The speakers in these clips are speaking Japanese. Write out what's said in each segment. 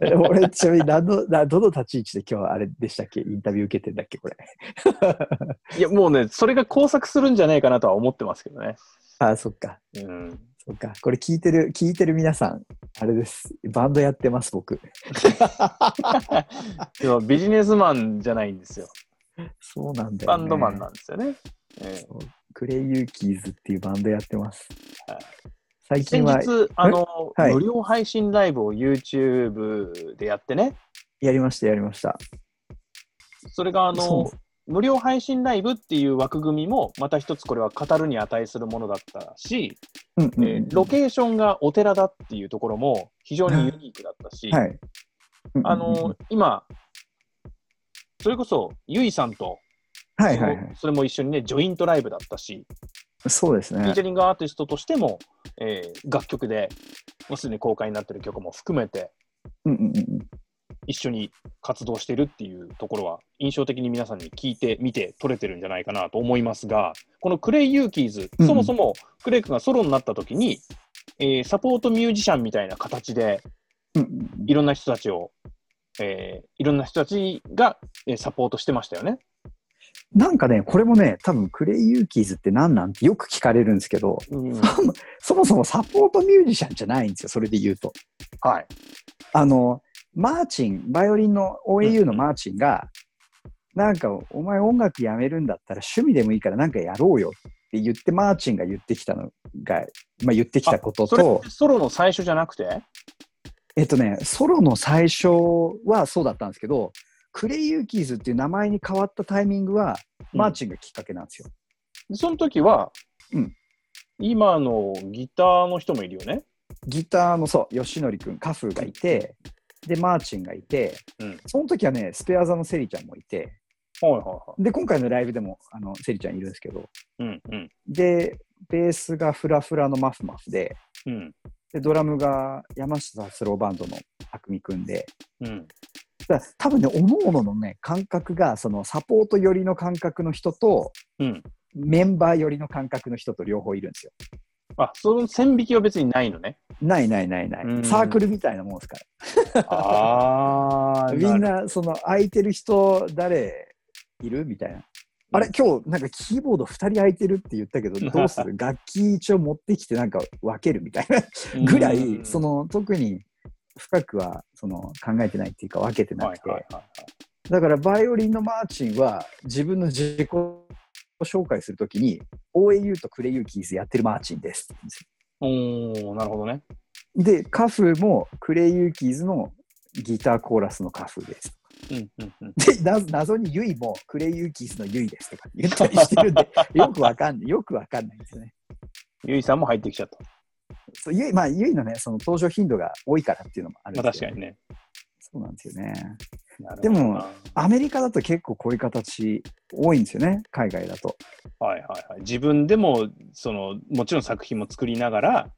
俺、ちなみに何の、などの立ち位置で今日あれでしたっけ？インタビュー受けてんだっけこれ。いや、もうね、それが交錯するんじゃないかなとは思ってますけどね。ああ、そっか。うん。そっか。これ聞いてる、聞いてる皆さん、あれです。バンドやってます、僕。でもビジネスマンじゃないんですよ。そうなんだよ、ね。バンドマンなんですよね。えそうクレイユーキーズっていうバンドやってますはい。最近は先日、あの、はい無料配信ライブを YouTube でやってね、やりました、やりました。それがあその、無料配信ライブっていう枠組みも、また一つこれは語るに値するものだったし、うんうんえーロケーションがお寺だっていうところも非常にユニークだったし、はい。あの、今、それこそ、ゆいさんと、はいはいはいその。それも一緒にね、ジョイントライブだったし、そうですねフィーチャ。リングアーティストとしても、えー楽曲で、もうすでに公開になってる曲も含めて、うんうんうん一緒に活動してるっていうところは、印象的に皆さんに聞いて、見て、取れてるんじゃないかなと思いますが、このクレイ・ユーキーズ、うんそもそもクレイ君がソロになった時に、えーサポートミュージシャンみたいな形で、うんうんいろんな人たちを、えーいろんな人たちが、えーサポートしてましたよね。なんかね、これもね、多分クレイユーキーズって何なんてよく聞かれるんですけど、うんそもそもサポートミュージシャンじゃないんですよ、それで言うと。はい。あの、マーチン、バイオリンの OAU のマーチンが、なんか、お前音楽やめるんだったら趣味でもいいからなんかやろうよって言って、マーチンが言ってきたのが、まあ言ってきたことそれとソロの最初じゃなくて？えっとね、ソロの最初はそうだったんですけど、クレイユーキーズっていう名前に変わったタイミングは、マーチンがきっかけなんですよ。でその時は、うん。今のギターの人もいるよね？ギターのそう、吉典くん、カフーがいて、で、マーチンがいて、うん。その時はね、スペア座のセリちゃんもいて、はいはいはい。で、今回のライブでも、あの、セリちゃんいるんですけど、うんうん。で、ベースがフラフラのマフマフで、うん。で、ドラムが山下達郎バンドの匠くんで、うんだから多分ね、おのおののね、感覚が、そのサポート寄りの感覚の人と、うん。メンバー寄りの感覚の人と両方いるんですよ。あ、その線引きは別にないのね。ないないないない。うんサークルみたいなもんですから。あ みんな、その空いてる人、誰いるみたいな。あれ、今日、なんかキーボード2人空いてるって言ったけど、どうする？楽器一応持ってきて、なんか分けるみたいなぐらい、その特に深くはその考えてないっていうか、分けてなくて。だから、バイオリンのマーチンは、自分の自己紹介するときに、OAU とクレイユーキーズやってるマーチンですおー、なるほどね。で、カフもクレイユーキーズのギターコーラスのカフです。うんうんうん。で、な謎にユイもクレイユーキーズのユイですとか言ったりしてるんで、よくわかんない。よくわかんないんですよね。ゆいさんも入ってきちゃった。そうユイまあ、ユイのね、その登場頻度が多いからっていうのもあるんまあ確かにね。そうなんですよね。でもなアメリカだと結構こういう形多いんですよね、海外だと。はいはいはい。自分でも、その、もちろん作品も作りながら、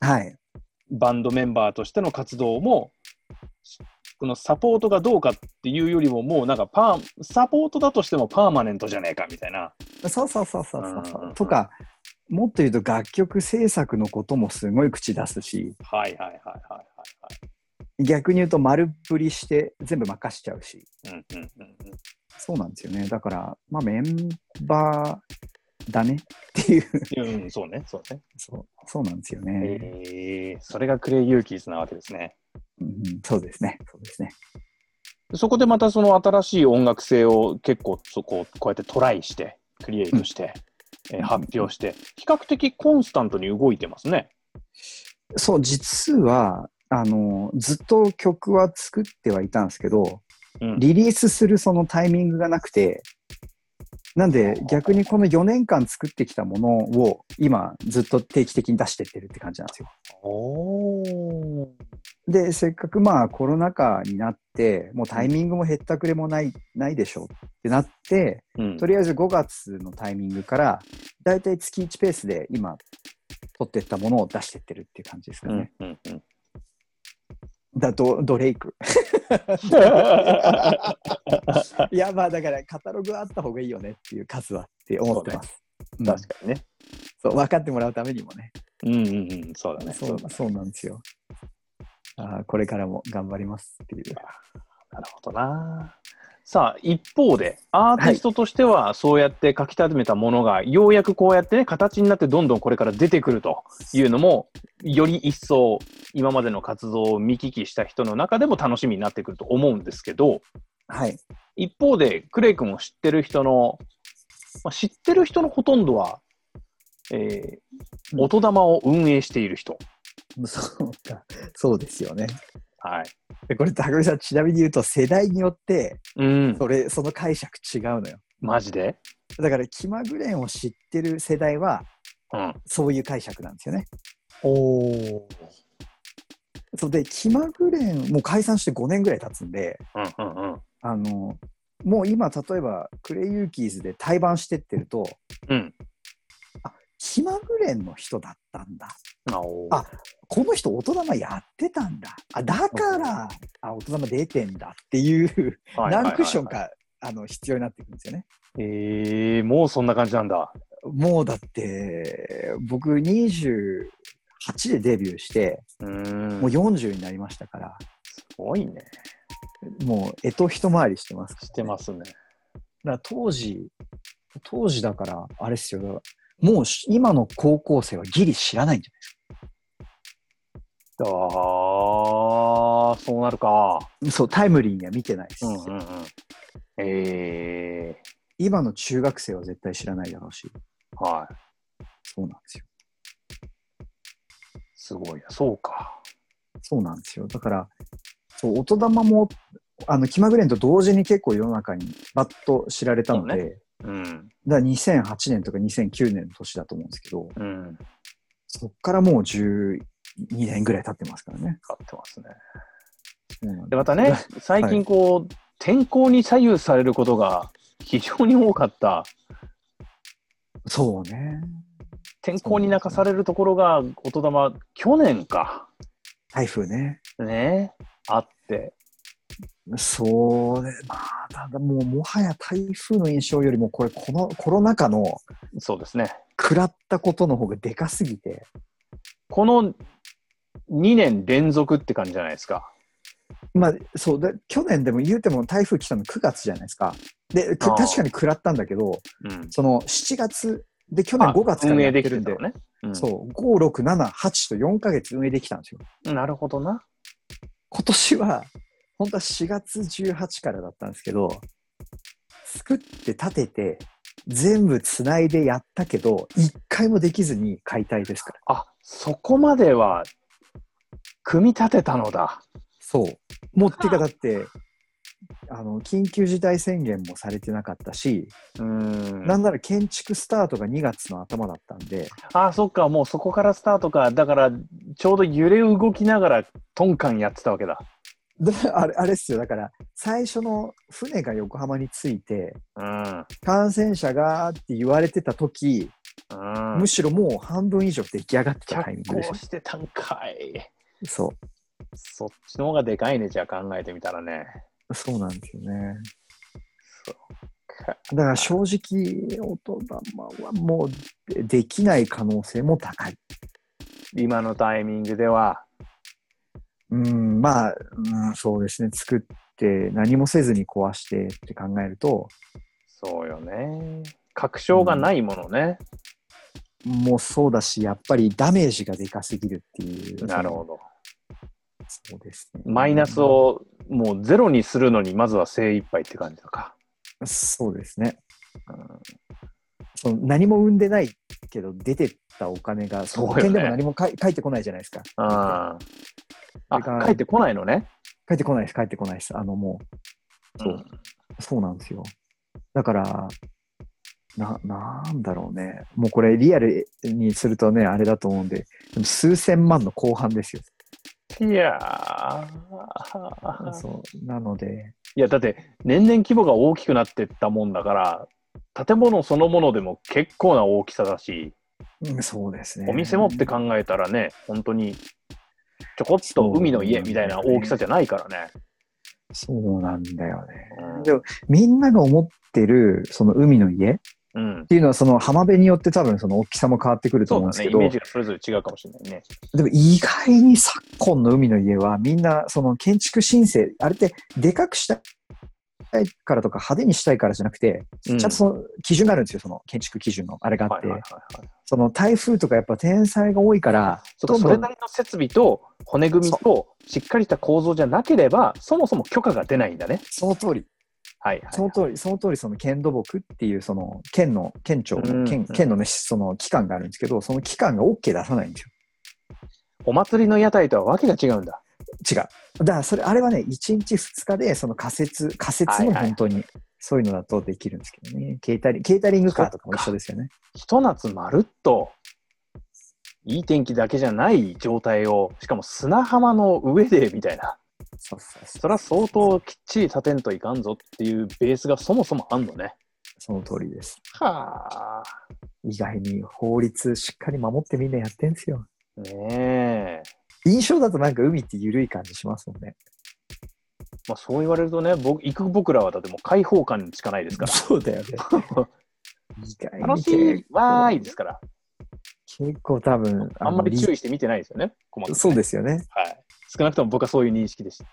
はい。バンドメンバーとしての活動も、このサポートがどうかっていうよりも、もうなんかパー、サポートだとしてもパーマネントじゃねえかみたいな。そうそうそうそうそううんうんそううんとか、もっと言うと楽曲制作のこともすごい口出すし、はいはいはいはいはい逆に言うと丸っぷりして全部任しちゃうし。はい。うんうんうんうん。そうなんですよね。だから、まあメンバーだねっていう。うん、そうね、そうね。そうそうなんですよね、えー、それがクレイ・ユーキーズなわけですね。うんうんそうですね。そうですね。そこでまたその新しい音楽性を結構そここうやってトライして、クリエイトして、えー発表して、比較的コンスタントに動いてますね。そう、実は、あの、ずっと曲は作ってはいたんですけど、うんリリースするそのタイミングがなくて、なんで逆にこの4年間作ってきたものを今ずっと定期的に出してってるって感じなんですよ。おで、せっかくまあコロナ禍になって、もうタイミングもへったくれもない、ないでしょうってなって、うんとりあえず5月のタイミングから、だいたい月1ペースで今、取ってったものを出してってるっていう感じですかうんね。うんうんだと、ドレイク。いや、まあだから、カタログはあった方がいいよねっていう数はって思ってます。うん確かにね。そう分かってもらうためにもね。うんうんうん、そうだね。そうそうなんですよ。あーこれからも頑張りますっていう。なるほどな。さあ、一方で、アーティストとしては、そうやって書き溜めたものが、ようやくこうやってね、形になってどんどんこれから出てくるというのも、より一層、今までの活動を見聞きした人の中でも楽しみになってくると思うんですけど、はい。一方で、クレイ君を知ってる人の、まあ、知ってる人のほとんどは、えー、音玉を運営している人。そうか。そうですよね。はい。でこれ、高見さん、ちなみに言うと、世代によって、うん。それ、その解釈違うのよ。マジで？だから、気まぐれんを知ってる世代は、うん。そういう解釈なんですよね。おお。そうで、気まぐれん、もう解散して5年ぐらい経つんで、うんうんうん。あの、もう今、例えば、クレイユーキーズで対バンしてってると、うん。気まぐれんの人だったんだ。あこの人、音玉やってたんだ。あ、だから、あ、音玉出てんだっていう、何クッション。か、あの、必要になってくるんですよね。えー、もうそんな感じなんだ。もうだって、僕28でデビューして、う。もう40になりましたから、すごいね。もう、えと一回りしてますから、してますね。だから当時、当時だから、あれっすよ、もうし今の高校生はギリ知らないんじああ、そうなるか。そう、タイムリーには見てないです。うんうんうん。え今の中学生は絶対知らないだろうし、ー、はい。そうなんですよ。すごいな。そうか。そうなんですよ。だから、そう、音玉も、あの、気まぐれんと同時に結構世の中にバッと知られたので、そううん。だから2008年とか2009年の年だと思うんですけど、うん。そっからもう12年ぐらい経ってますからね。使ってますね。そうなんで、またね、最近こう、天候に左右されることが非常に多かった。そうね。天候に泣かされるところが、音玉、去年か。台風ね。ね。あって。そうね。まあ、ただもうもはや台風の印象よりも、これ、このコロナ禍のそうですね。食らったことの方がでかすぎて、この2年連続って感じじゃないですか。まあ、そうで、去年でも言うても台風来たの9月じゃないですか。で、確かに食らったんだけど、うん。その7月で去年5月から運営やってるんで、でね。うんそう、5、6、7、8と4ヶ月運営できたんですよ。なるほどな。今年は、本当は4月18からだったんですけど、作って立てて、全部つないでやったけど、一回もできずに解体ですから。あ、そこまでは、組み立てたのだ。そう。もう、ってかだって、あの、緊急事態宣言もされてなかったし、うん。なんなら建築スタートが2月の頭だったんで、あ、そっか、もうそこからスタートか。だから、ちょうど揺れ動きながら、トンカンやってたわけだ。であれあれっすよ、だから、最初の船が横浜に着いて、うん。感染者がって言われてた時、うんむ。しろもう半分以上出来上がってたタイミン着グでし工してたんかい。そそっちの方がでかいね、じゃあ考えてみたらね。う。そうなんですよね。そうか。だから正直、音玉はもうでできない可能性も高い。今のタイミングでは、うん、まあ、うん、そうですね。作って何もせずに壊してって考えると、そうよね。確証がないものね。もうそうだし、やっぱりダメージがでかすぎるっていう。なるほど。そうですね。マイナスをもうゼロにするのに、まずは精一杯って感じだか。そうですね。うんその何も生んでないけど、出てったお金が、その保険でも何もかい返ってこないじゃないですか。ああ。それから帰ってこないのね。返ってこないです、返ってこないです。あのもう、そうそうなんですよ。だから、な、なんだろうね。もうこれリアルにするとね、あれだと思うんで、でも数千万の後半ですよ。いやーそう。なので、いや、だって年々規模が大きくなってったもんだから、建物そのものでも結構な大きさだし、うんそうですね。お店もって考えたらね、本当にちょこっと海の家みたいな大きさじゃないからね。そうなんだよね。うんでも、みんなが思ってる、その海の家、うんっ。ていうのはその浜辺によって多分その大きさも変わってくると。思うんですけど、イメージがそれぞれ違うかもしれないね。でも意外に昨今の海の家はみんなその建築申請、あれってでかくしたいからとか派手にしたいからじゃなくて、うんちゃんとその基準があるんですよ、その建築基準のあれがあって。その台風とかやっぱ天災が多いから、そそれなりの設備と骨組みとしっかりした構造じゃなければ、そもそも許可が出ないんだね。その通り、はい、はい。その通り、その通り、その県土木っていう、その県の、県庁うんの、県県のね、その機関があるんですけど、その機関が OK 出さないんですよ。お祭りの屋台とはわけが違うんだ。違う。だから、それ、あれはね、1日2日で、その仮設、仮設の本当に、そういうのだとできるんですけどね。ケータリング、ケータリングカーとかも一緒ですよね。ひと夏まるっと、いい天気だけじゃない状態を、しかも砂浜の上でみたいな。そうそうそれは相当きっちり立てんといかんぞっていうベースがそもそもあんのね。その通りです。はあ。意外に法律しっかり守ってみんなやってんすよ。ねえ。印象だとなんか海って緩い感じしますもんね。まあそう言われるとね、僕行く僕らはだってもう開放感しかないですから。そうだよね。意外に楽しいわーいですから。結構多分、あんまりの注意して見てないですよね。ねそうですよね。はい。少なくとも僕はそういう認識でした。い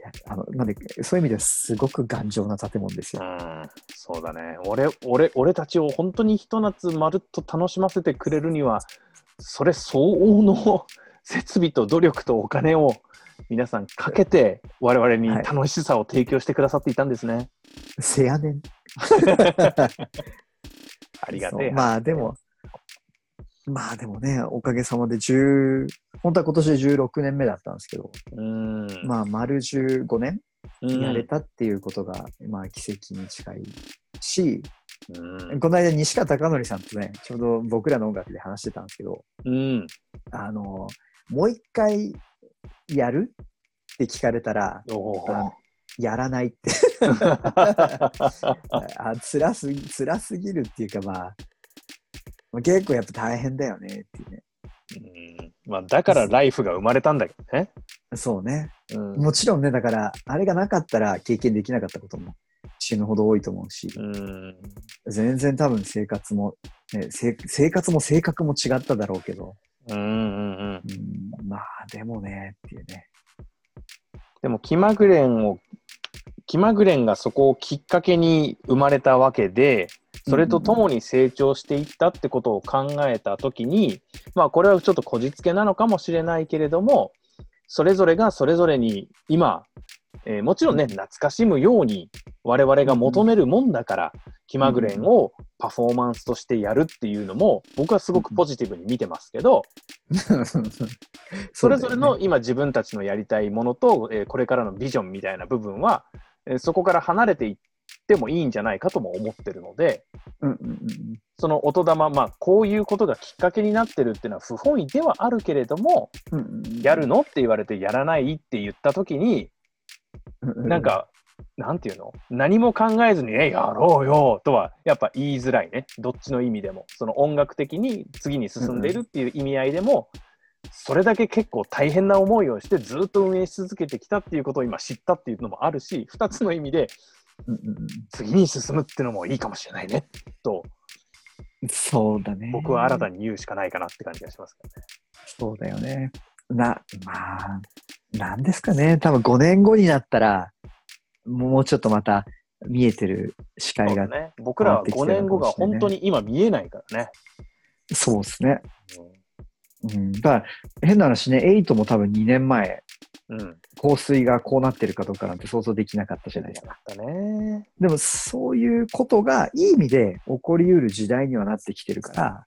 やあのなんでそういう意味ではすごく頑丈な建物ですよ。うん、そうだね。俺、俺、俺たちを本当にひと夏まるっと楽しませてくれるには、それ相応の 設備と努力とお金を皆さんかけて、我々にはい楽しさを提供してくださっていたんですね。せやねん。ありがてえ。まあでも、まあでもね、おかげさまで10、本当は今年で16年目だったんですけど、うん。まあ丸15年うんやれたっていうことが、まあ奇跡に近いし、うん。この間西川貴教さんとね、ちょうど僕らの音楽で話してたんですけど、うん。あの、もう一回やるって聞かれたら、やらないって。あ辛すぎ、辛すぎるっていうかまあ、まあ結構やっぱ大変だよねっていうね。うんまあ、だからライフが生まれたんだけどね。そうね。うん。もちろんね、だから、あれがなかったら経験できなかったことも死ぬほど多いと思うし、うん。全然多分生活も、ね、せ生活も性格も違っただろうけど、うんうんうん。うん、まあでもねっていうね。でも気まぐれんを気まぐれんがそこをきっかけに生まれたわけでそれとともに成長していったってことを考えた時にまあこれはちょっとこじつけなのかもしれないけれどもそれぞれがそれぞれに今、えーもちろんね懐かしむように我々が求めるもんだから気まぐれんをパフォーマンスとしてやるっていうのも僕はすごくポジティブに見てますけど それぞれの今自分たちのやりたいものと、えーこれからのビジョンみたいな部分は、えーそこから離れていってもいいんじゃないかとも思ってるのでうんうんうんその音玉まあこういうことがきっかけになってるっていうのは不本意ではあるけれどもうんうんうん。やるのって言われてやらないって言った時にうなん、かなんていうの？何も考えずに「えやろうよ」とはやっぱ言いづらいね。どっちの意味でも。その音楽的に次に進んでいるっていう意味合いでもそれだけ結構大変な思いをしてずっと運営し続けてきたっていうことを今知ったっていうのもあるし2つの意味で次に進むっていうのもいいかもしれないねとそうだね。僕は新たに言うしかないかなって感じがしますけどね。そうだよね。な、まあ、なんですかね。多分5年後になったら、もうちょっとまた見えてる視界が、ね、僕らは5年後が本当に今見えないからね。そうですね。うん。だから、変な話ね、8も多分2年前、うん。うん。香水がこうなってるかどうかなんて想像できなかったじゃないですか。だね。でも、そういうことがいい意味で起こりうる時代にはなってきてるから、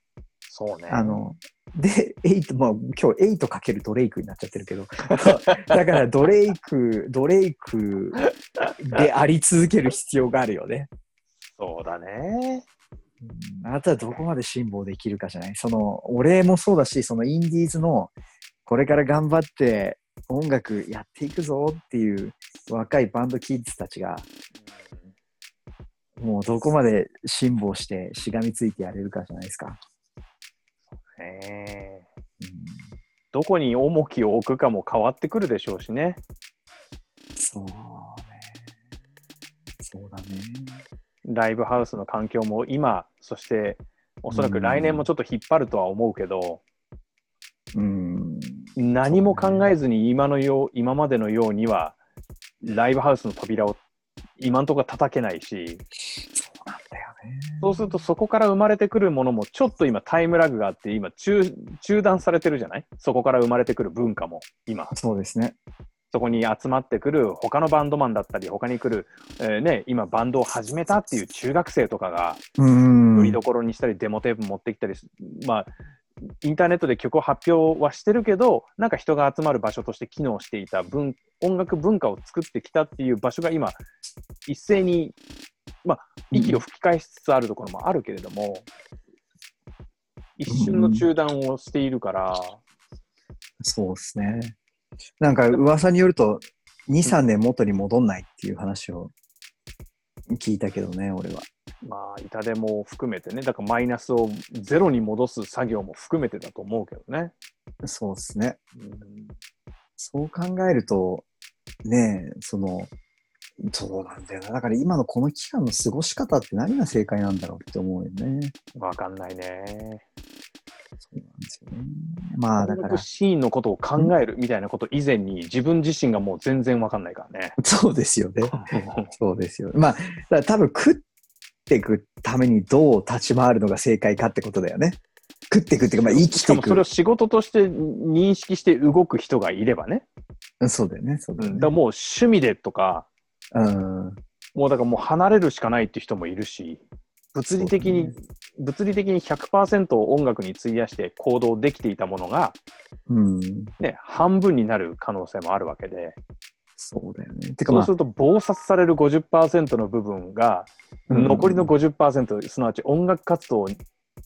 そうね。あの、で、8、まあ、今日8かけるドレイクになっちゃってるけど、だからドレイク、ドレイクであり続ける必要があるよね。そうだね。うんあなたはどこまで辛抱できるかじゃないその、俺もそうだし、そのインディーズの、これから頑張って音楽やっていくぞっていう若いバンドキッズたちが、もうどこまで辛抱してしがみついてやれるかじゃないですか。ねうんどこに重きを置くかも変わってくるでしょうしね。そうね。そうだね。ライブハウスの環境も今、そしておそらく来年もちょっと引っ張るとは思うけど、うん。何も考えずに今のよう今までのようにはライブハウスの扉を今のところ叩けないしそうなんだよね。そうするとそこから生まれてくるものもちょっと今タイムラグがあって今中中断されてるじゃない？そこから生まれてくる文化も今そうですね。そこに集まってくる他のバンドマンだったり他に来る、えーね、今バンドを始めたっていう中学生とかがうん。売りどころにしたりデモテープ持ってきたりすまあインターネットで曲を発表はしてるけどなんか人が集まる場所として機能していた文音楽文化を作ってきたっていう場所が今一斉に、まあ、息を吹き返しつつあるところもあるけれども、一瞬の中断をしているから、そうですね。なんか噂によると、2、3年元に戻んないっていう話を聞いたけどね、俺は。まあ痛手も含めてねだからマイナスをゼロに戻す作業も含めてだと思うけどね。そうですね。うんそう考えると、ねえ、その、そうなんだよな。だから今のこの期間の過ごし方って何が正解なんだろうって思うよね。わかんないね。そうなんですよね。まあだからシーンのことを考えるみたいなこと以前に自分自身がもう全然わかんないからね。そうですよね。そうですよ。まあ、多分食っていくためにどう立ち回るのが正解かってことだよね。食っていくっていうか、まあ生きしてかもそれをい仕事として認識して動く人がいればね。く。そうだよね。そうだよねうんだ。もう趣味でとか、うん。もうだからもう離れるしかないって人もいるし、物理的に、物理的に100%を音楽に費やして行動できていたものが、うん。ね、半分になる可能性もあるわけで、そうだよね。てかまあそうす、ると暴殺される50%の部分が、うん残りの50%、すなわち音楽活動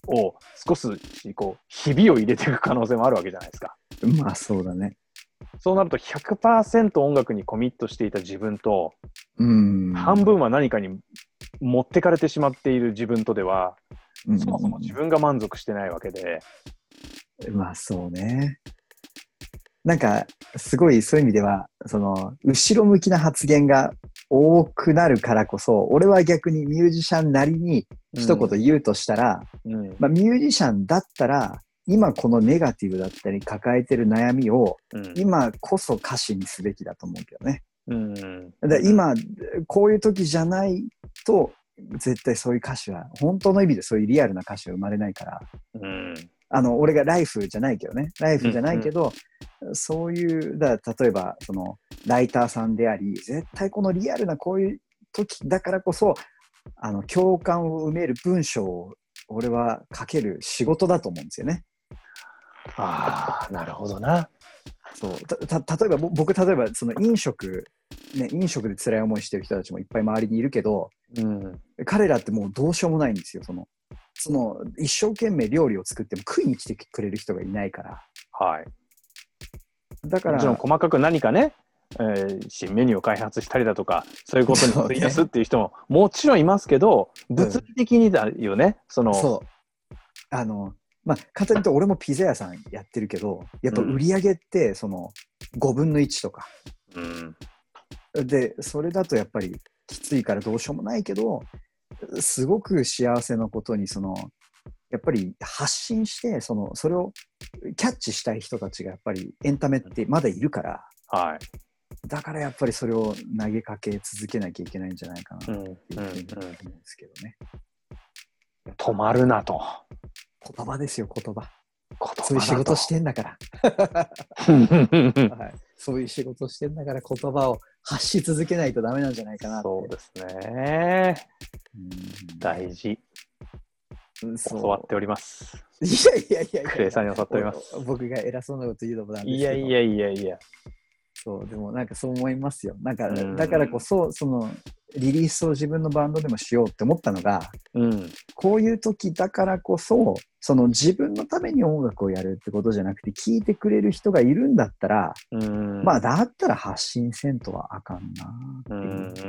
を少しこうひびを入れていく可能性もあるわけじゃないですか。まあそうだね。そうなると100%音楽にコミットしていた自分と、うん。半分は何かに持ってかれてしまっている自分とでは、うんそもそも自分が満足してないわけで、まあそうね。なんか、すごいそういう意味では、その、後ろ向きな発言が多くなるからこそ、俺は逆にミュージシャンなりに一言言うとしたら、うんまあ、ミュージシャンだったら、今このネガティブだったり抱えてる悩みをうん。今こそ歌詞にすべきだと思うけどね。うん。だ今、こういう時じゃないと、絶対そういう歌詞は、本当の意味でそういうリアルな歌詞は生まれないから、うん。あの、俺がライフじゃないけどね、ライフじゃないけど、そういう、だ例えば、その、ライターさんであり、絶対このリアルなこういう時だからこそ、あの、共感を埋める文章を、俺は書ける仕事だと思うんですよね。ああ、なるほどな。そう。たた例えばぼ僕例えばその飲食、ね、飲食で辛い思いしてる人たちもいっぱい周りにいるけどうん。彼らってもうどうしようもないんですよ。そのその一生懸命料理を作っても食いに来てくれる人がいないから。はい。だからもちろん細かく何かね、えー新メニューを開発したりだとか、そういうことに費やすっていう人ももちろんいますけど、物理的にだよね、その、そう。あのまあ簡単に言うと俺もピザ屋さんやってるけどやっぱ売り上げってその5分の1とかうん、でそれだとやっぱりきついからどうしようもないけどすごく幸せなことにそのやっぱり発信してそのそれをキャッチしたい人たちがやっぱりエンタメってまだいるからはい。だからやっぱりそれを投げかけ続けなきゃいけないんじゃないかなっていうふうに思うんうん。ですけどね。止まるなと。言葉ですよ言葉。言そういう仕事してんだから、て。はい。そういう仕事してんだから言葉を発し続けないとダメなんじゃないかな。そうですね。うん大事。教わっております。いやいやいやいや。クレイさんに教わっておりますお僕が偉そうなこと言うのもなんですいけど。やいやいやいや。そう、でもなんかそう思いますよ。なんか、うんだからこそ、その、リリースを自分のバンドでもしようって思ったのが、うん。こういう時だからこそ、その自分のために音楽をやるってことじゃなくて、聴いてくれる人がいるんだったら、うん。まあ、だったら発信せんとはあかんなうんって。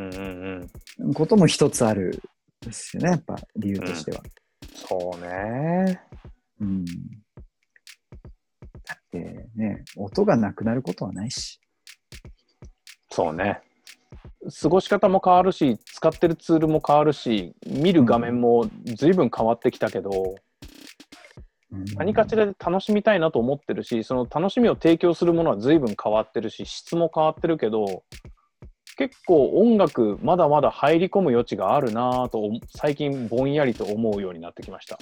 いうことも一つあるですよね、やっぱ理由としては。そうね。うん。だってね、音がなくなることはないし。そうね。過ごし方も変わるし、使ってるツールも変わるし、見る画面も随分変わってきたけど、何かしらで楽しみたいなと思ってるし、その楽しみを提供するものは随分変わってるし、質も変わってるけど、結構音楽まだまだ入り込む余地があるなぁと最近ぼんやりと思うようになってきました。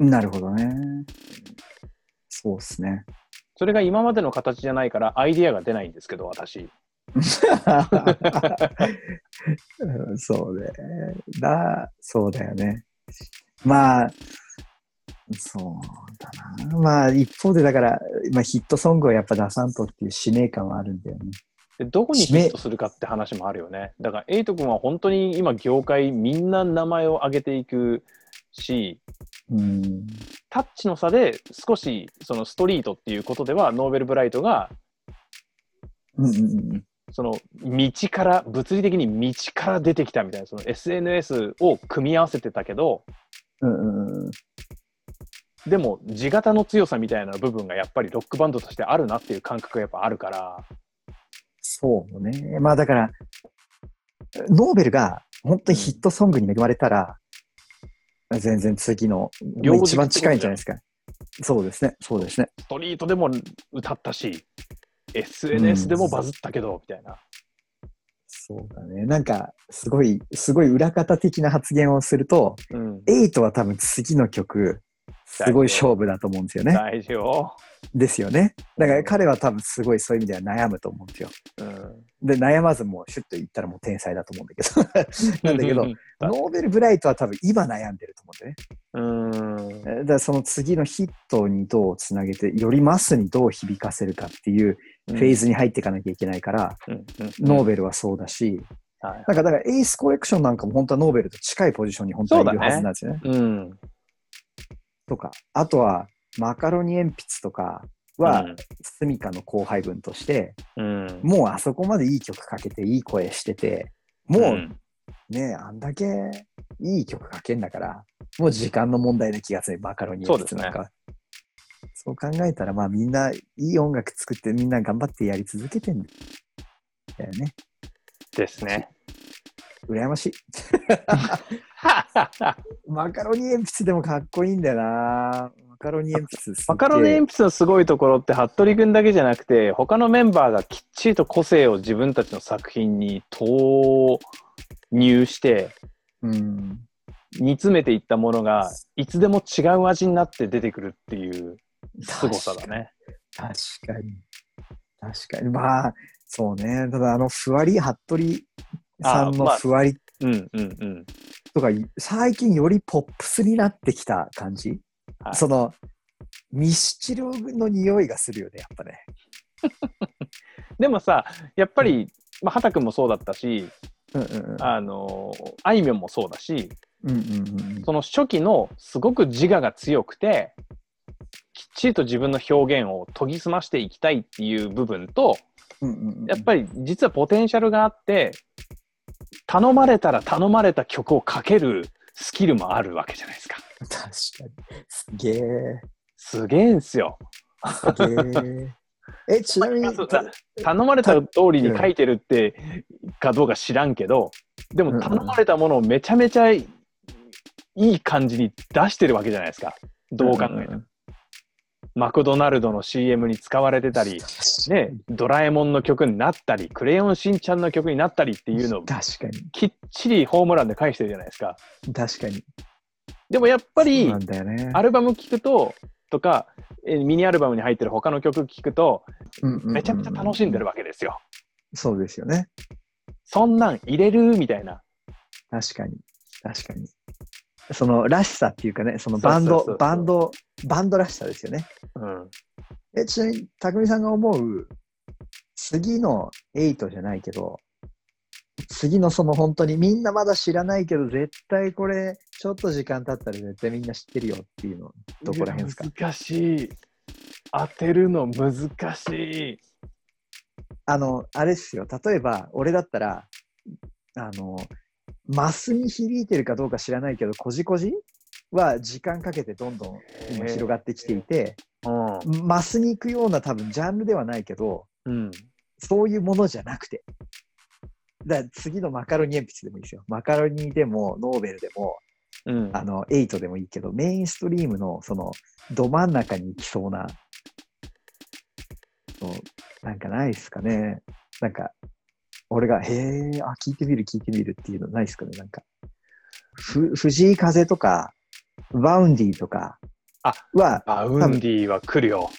なるほどね。そうですね。それが今までの形じゃないからアイディアが出ないんですけど、私。そうね。だ、そうだよね。まあ、そうだな。まあ、一方でだから、まあ、ヒットソングをやっぱ出さんとっていう使命感はあるんだよね。でどこにヒットするかって話もあるよね。だから、エイト君は本当に今、業界みんな名前を挙げていくし、うん、タッチの差で少しそのストリートっていうことでは、ノーベルブライトが、うんうんうん。その道から、物理的に道から出てきたみたいな、その SNS を組み合わせてたけど、うんうんうん、でも地型の強さみたいな部分がやっぱりロックバンドとしてあるなっていう感覚がやっぱあるから、そうね。まあだから、ノーベルが本当にヒットソングに恵まれたら、全然次の、一番近いんじゃないですか。そうですね。そうですね。ストリートでも歌ったし、SNS でもバズったけど、みたいな。そうだね。なんか、すごい、すごい裏方的な発言をすると、うん、エイトは多分次の曲、すごい勝負だと思うんですよね。大丈夫。ですよね。だから彼は多分すごいそういう意味では悩むと思うんですよ。うんで、悩まずもうシュッと言ったらもう天才だと思うんだけど。なんだけど、ノーベルブライトは多分今悩んでると思うんだよね。うん。えだからその次のヒットにどうつなげて、よりマスにどう響かせるかっていうフェーズに入っていかなきゃいけないから、ノーベルはそうだし、はい。なんかだからエースコレクションなんかも本当はノーベルと近いポジションに本当はいるはずなんですよね。うん。とか、あとはマカロニ鉛筆とかは、うん。スミカの後輩分として、うん、もうあそこまでいい曲かけていい声してて、もううん。ね、あんだけいい曲かけんだから、もう時間の問題な気がする、マカロニ鉛筆なんか。そう考えたら、まあみんないい音楽作ってみんな頑張ってやり続けてんだよね。ですね。羨ましい。マカロニ鉛筆でもかっこいいんだよな。マカロニ鉛筆マカロニ鉛筆のすごいところって、服部君だけじゃなくて、他のメンバーがきっちりと個性を自分たちの作品に投入して、うん。煮詰めていったものが、いつでも違う味になって出てくるっていう凄さだね。確かに。確かに。まあ、そうね。ただ、あの、ふわり、服部さんのあまあふわりうんうんうん。とか、最近よりポップスになってきた感じ？はいその、ミスチルの匂いがするよね、やっぱね。でもさ、やっぱり、まあ、畑君もそうだったし、うんうんうん。あのあいみょんもそうだし、うんうんうんその初期のすごく自我が強くて、きっちりと自分の表現を研ぎ澄ましていきたいっていう部分と。やっぱり実はポテンシャルがあって、頼まれたら頼まれた曲をかけるスキルもあるわけじゃないですか。確かに。すげえ。すげえんすよ。すげえ。え、ちなみに、頼まれた通りに書いてるってかどうか知らんけど、でも頼まれたものをめちゃめちゃいい感じに出してるわけじゃないですか。どう考えても。マクドナルドの CM に使われてたり、ね、ドラえもんの曲になったり、クレヨンしんちゃんの曲になったりっていうのを確かに。きっちりホームランで返してるじゃないですか。確かに。でもやっぱりね。アルバム聴くと、とか、えミニアルバムに入ってる他の曲聴くと、めちゃめちゃ楽しんでるわけですよ。そうですよね。そんなん入れる？みたいな。確かに。確かに。そのらしさっていうかね、そのバンドバンド、バンドらしさですよね。うん。え、ちなみに、匠さんが思う、次の8じゃないけど、次のその本当にみんなまだ知らないけど、絶対これ、ちょっと時間経ったら絶対みんな知ってるよっていうの、どこら辺ですか？難しい。当てるの難しい。あの、あれっすよ。例えば、俺だったら、あの、マスに響いてるかどうか知らないけど、こじこじは時間かけてどんどん今広がってきていて、うマスに行くような多分ジャンルではないけど、ん。うん。そういうものじゃなくて、だから次のマカロニえんぴつでもいいですよ。マカロニでも、ノーベルでも、うん。あの、エイトでもいいけど、メインストリームの、その、ど真ん中に行きそうな、そうなんかないですかね。なんか、俺が、へえ、あ、聞いてみる、聞いてみるっていうのないですかね。なんか、ふ藤井風とか、 Vaundy とかあは、 Vaundy は来るよ。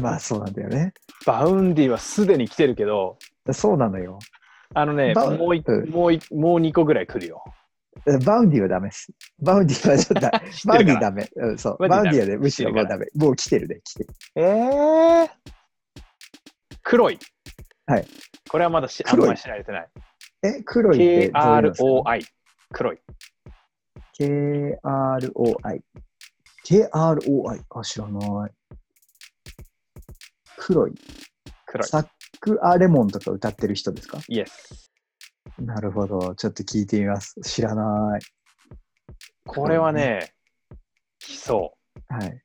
まあそうなんだよね。 Vaundy はすでに来てるけど、そうなのよ。あのね、もういうんもういもう2個ぐらい来るよ。 Vaundy はダメです。 Vaundy はちょっと Vaundy ダメ。うん、そう。 Vaundy はね、むしろもうダメ。もう来てるね、来てる。えー、 Kroi。はい。これはまだしあんまり知られてない。え、 Kroi ってどうい KROI。Kroi。KROI。KROI。あ、知らない。黒い。黒い。サック・ア・レモンとか歌ってる人ですか？イエス。なるほど。ちょっと聞いてみます。知らない。これはね、来そはい。う。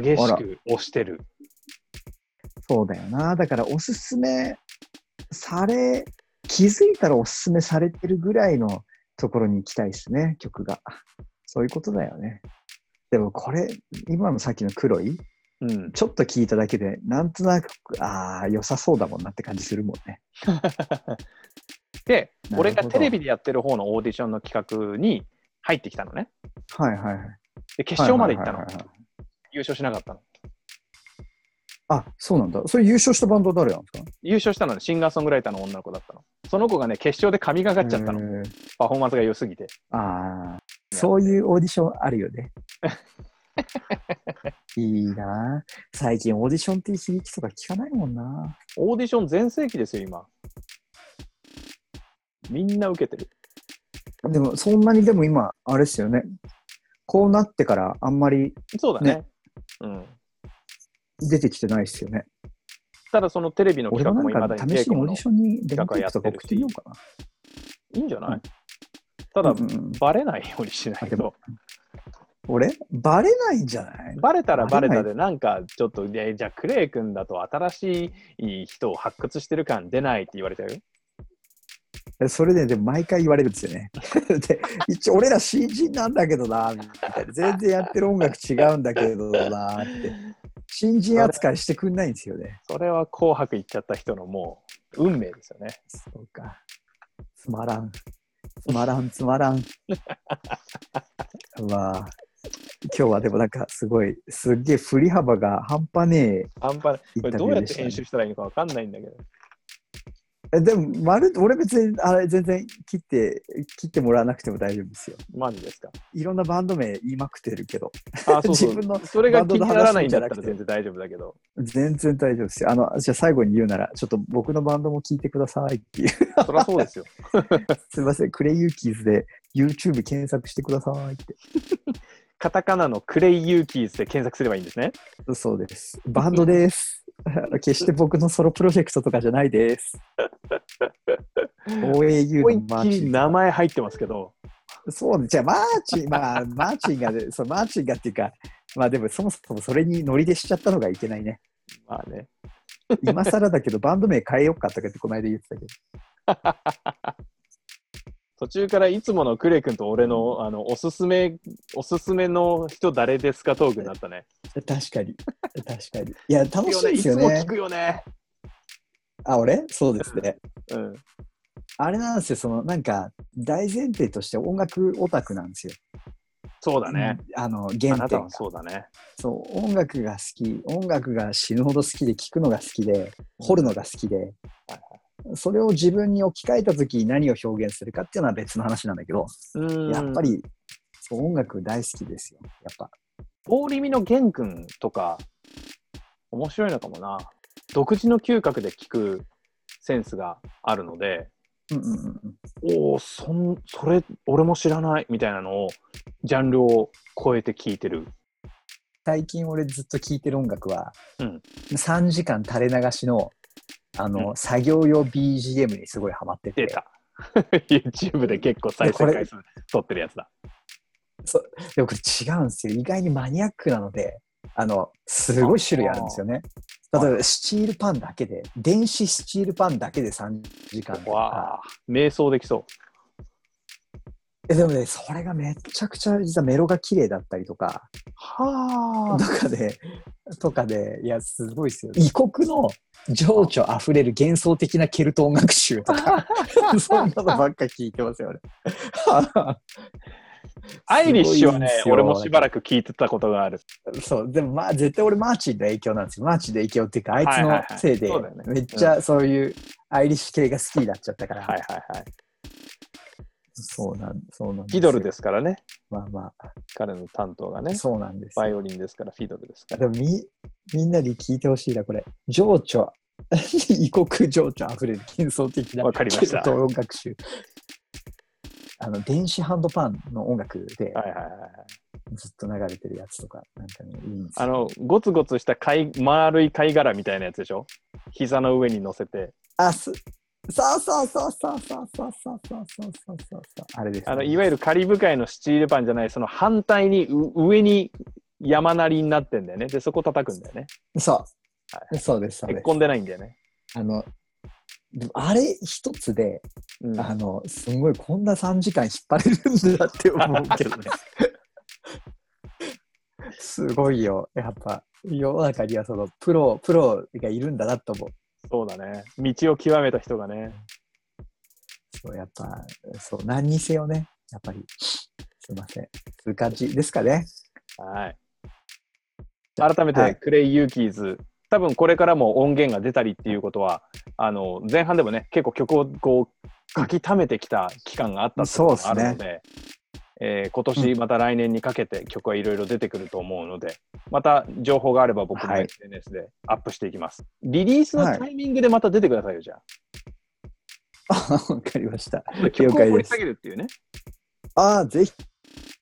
激しく押してる。そうだよな。だからおすすめされ、気づいたらおすすめされてるぐらいのところに行きたいですね、曲が。そういうことだよね。でもこれ、今のさっきの黒い、うん。ちょっと聞いただけで、なんとなく、ああ、良さそうだもんなって感じするもんね。で、俺がテレビでやってる方のオーディションの企画に入ってきたのね。はいはいはい。で、決勝まで行ったの。優勝しなかったの。あ、そうなんだ。それ優勝したバンドは誰なんですか？優勝したのはシンガーソングライターの女の子だったの。その子がね、決勝で神がかっちゃったの。パフォーマンスが良すぎて。ああ、そういうオーディションあるよね。いいな最近オーディションっていう響きとか聞かないもんな。オーディション全盛期ですよ、今。みんな受けてる。でも、そんなにでも今、あれですよね。こうなってからあんまりそうだね。うん。出てきてないですよね。ただそのテレビの俺企画もなんかもいまだに試しにオーディのションに電気とか送ってみようかな。いいんじゃない、うんただ、うんバレないようにしないとあでも。俺？バレないんじゃない？バレたらバレたで、なんかちょっと、じゃあクレイ君だと新しい人を発掘してる感出ないって言われちゃう？よ。それで、でも毎回言われるんですよね。で、一応俺ら新人なんだけどな、みたいな。全然やってる音楽違うんだけどなって。新人扱いしてくんないんですよね。それは紅白行っちゃった人のもう運命ですよね。そうか。つまらん。つまらん、つまらん。まあ、今日はでもなんかすごい、すっげえ振り幅が半端ねえ半端ない。これどうやって編集したらいいのかわかんないんだけど。えでも、まる俺別にあれ全然切って、切ってもらわなくても大丈夫ですよ。マジですか？いろんなバンド名言いまくってるけど、あ、そうそう自分のそれが気にならないんだったら全然大丈夫だけど。全然大丈夫ですよ。あの、じゃあ最後に言うなら、ちょっと僕のバンドも聞いてくださいっていう。そりゃそうですよ。すいません、クレイユーキーズで YouTube 検索してくださいって。カタカナのクレイユーキーズで検索すればいいんですね。そうです。バンドです。決して僕のソロプロジェクトとかじゃないです。OAU のマーチン。り名前入ってますけど、そうじゃあマーチン、まあ、マーチンがね、そう、マーチンがっていうか、まあでもそもそもそれにノリでしちゃったのがいけないね。まあね。今更だけど、バンド名変えようかとかってこの間言ってたけど。途中からいつものクレイ君と俺のあのおすすめ、おすすめの人誰ですかトークになったね。確かに。確かに。いや、楽しいいですよねつも聞。くよね。あ、俺？そうですね。うん。あれなんですよ、そのなんか大前提として音楽オタクなんですよ。そうだね。うん。あのあ原点がそうだね。そう、音楽が好き、音楽が死ぬほど好きで、聴くのが好きで、掘るのが好きで、それを自分に置き換えたときに何を表現するかっていうのは別の話なんだけど、うんやっぱりそう音楽大好きですよ。やっぱ。大リミの玄君とか、面白いのかもな。独自の嗅覚で聞くセンスがあるので、うんうんうんうん、おお、そん、それ、俺も知らないみたいなのを、ジャンルを超えて聞いてる。最近俺ずっと聴いてる音楽は、うん3時間垂れ流しのあの、うん作業用 BGM にすごいハマってて出。た。YouTube で結構再生回数取ってるやつだ。でもこれ違うんですよ。意外にマニアックなので、あの、すごい種類あるんですよね。例えば、スチールパンだけで、電子スチールパンだけで3時間とわか。あ、瞑想できそう。えでもね、それがめちゃくちゃ実はメロが綺麗だったりとか、はとかで、とかで、いや、すごいですよ。異国の情緒あふれる幻想的なケルト音楽集とか、そんなのばっか聞いてますよね。アイリッシュはね俺もしばらく聞いてたことがある。そう、でもまあ絶対俺マーチンの影響なんですよ。マーチンの影響っていうか、あいつのせいでめっちゃそういうアイリッシュ系が好きになっちゃったから。はいはいはい。そうなん、そうなん。フィドルですすからね。まあま彼の担当があ、ね。そうなんですよ。バイオリンですから、フィドルですから。でもみ、みんなに聞いてほしいな、これ。情緒、異国情緒あふれる幻想的なわかりました音楽集。あの、電子ハンドパンの音楽ではいはいはいはい。ずっと流れてるやつとか、なんかね、いいんですよあの、ゴツゴツした貝丸い貝殻みたいなやつでしょ？膝の上に乗せて。あ、す、そうそうそうそうそうそうそうそうそうそうそうあれです、あの、いわゆるカリブ海のスチールパンじゃない、その反対に上に山なりになってんだよね。で、そこ叩くんだよね。そう。そうです、そうです。へこんでないんだよね。あの、あれ一つで、うん、あの、すごいこんな3時間引っ張れるんだって思うけどね。すごいよ。やっぱ、世の中にはそのプロ、プロがいるんだなと思う。そうだね。道を極めた人がね。そう、やっぱ、そう、何にせよね。やっぱり、すいません。そういう感じですかね。はい。改めて、はいクレイ・ユーキーズ、多分これからも音源が出たりっていうことは、あの前半でもね、結構曲をこう書き溜めてきた期間があったとがあるので、えー今年、また来年にかけて曲はいろいろ出てくると思うので、また情報があれば僕もはい SNS でアップしていきます。リリースのタイミングでまた出てくださいよ、じゃあ わかりました。あ。曲を了解です掘り下げるっていうね。ああ、ぜ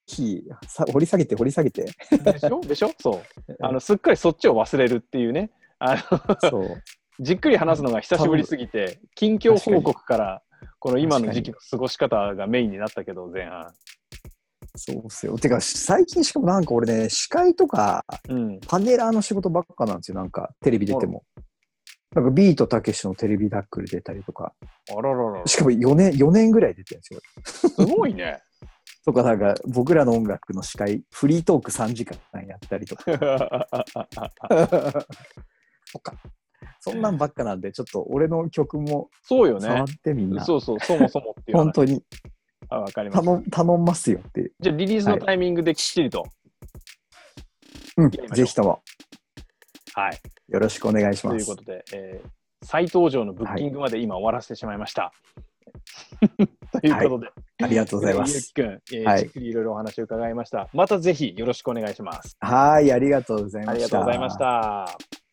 ひ、さ掘り下げて、掘り下げて。でしょ？でしょ？そう。あのすっかりそっちを忘れるっていうね。あのそう。じっくり話すのが久しぶりすぎて、近況報告から、この今の時期の過ごし方がメインになったけど、前半。そうっすよ。てか、最近しかもなんか俺ね、司会とか、うん。パネラーの仕事ばっかなんですよ。なんか、テレビ出ても。なんか、ビートたけしのテレビダックル出たりとか。あららら。しかも4年、4年ぐらい出てるんですよ。すごいね。とか、なんか、僕らの音楽の司会、フリートーク3時間やったりとか。とか。そんなんばっかなんで、ちょっと俺の曲もそうよ触っね。てみんな。そうそう、そもそもっていう話。本当にあわかりました。頼ますよって。じゃあ、リリースのタイミングできっちりと。うんやりましょうぜひともはい。よろしくお願いしますというこ。とで、えー再登場のブッキングまで今終わらせてしまいました。ということで、ありがとうございます。きくん、えーはいじっくりいろいろお話を伺いました。またぜひよろしくお願いします。はい、ありがとうございました。ありがとうございました。